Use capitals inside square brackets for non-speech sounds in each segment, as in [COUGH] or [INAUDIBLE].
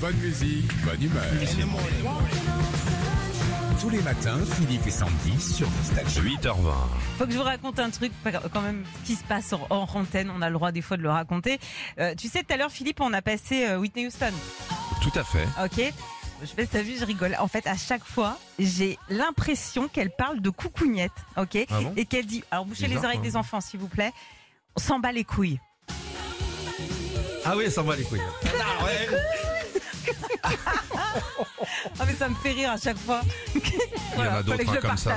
Bonne musique, bonne humeur. Tous les matins, Philippe et Sandy sur Nostalgie. 8h20. Faut que je vous raconte un truc, quand même, ce qui se passe en, antenne. On a le droit des fois de le raconter. Euh, tu sais, tout à l'heure, Philippe, on a passé euh, Whitney Houston. Tout à fait. Ok je sais pas si t'as vu, je rigole. En fait, à chaque fois, j'ai l'impression qu'elle parle de coucougnette, ok? Ah bon? Et qu'elle dit, alors bouchez les oreilles hein. des enfants, s'il vous plaît. On s'en bat les couilles. Ah oui, ça va les couilles. [LAUGHS] Ah ouais. Ah mais ça me fait rire à chaque fois. [LAUGHS] Il y en a d'autres hein, comme ça.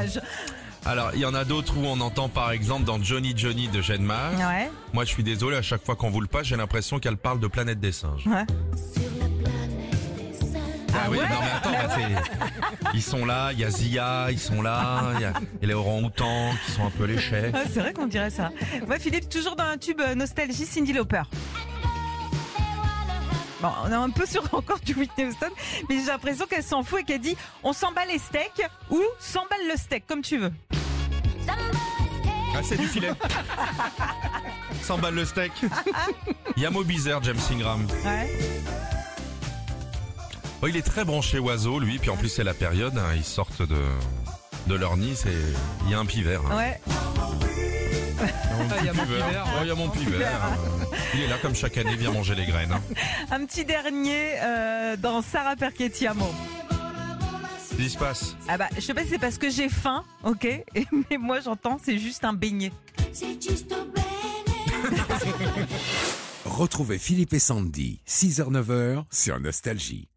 Alors, il y en a d'autres où on entend par exemple dans Johnny Johnny de Genmar. Ouais, Moi, je suis désolé, à chaque fois qu'on vous le passe, j'ai l'impression qu'elle parle de Planète des singes. ouais. Ah, oui, ouais non mais attends, bah, c'est- ils sont là, il y a Zia, ils sont là, il y a et les orang-outans qui sont un peu léchés. Ah, c'est vrai qu'on dirait ça. Ouais, Philippe, toujours dans un tube euh, nostalgie Cindy Lauper. Bon, on est un peu sur encore du Whitney Houston, mais j'ai l'impression qu'elle s'en fout et qu'elle dit on s'emballe les steaks ou s'emballe le steak, comme tu veux. Ah, c'est du filet. [LAUGHS] 100 balles le steak. Il y a Mobizer, James Ingram. Ouais. Oh, il est très branché oiseau, lui, puis en plus c'est la période, hein, ils sortent de, de leur nid, c'est, il y a un pivert. hein. Ouais. Il y a mon pivert. Oh, il y a mon pivert. Euh, Il est là comme chaque année, il vient manger les graines. hein. Un petit dernier euh, dans Sarah Perchetti Amo. Qu'est-ce qui se passe? Ah bah, je sais pas si c'est parce que j'ai faim, ok Et- [LAUGHS] Mais moi j'entends, c'est juste un beignet. [LAUGHS] Retrouvez Philippe et Sandy, 6h-9h sur Nostalgie.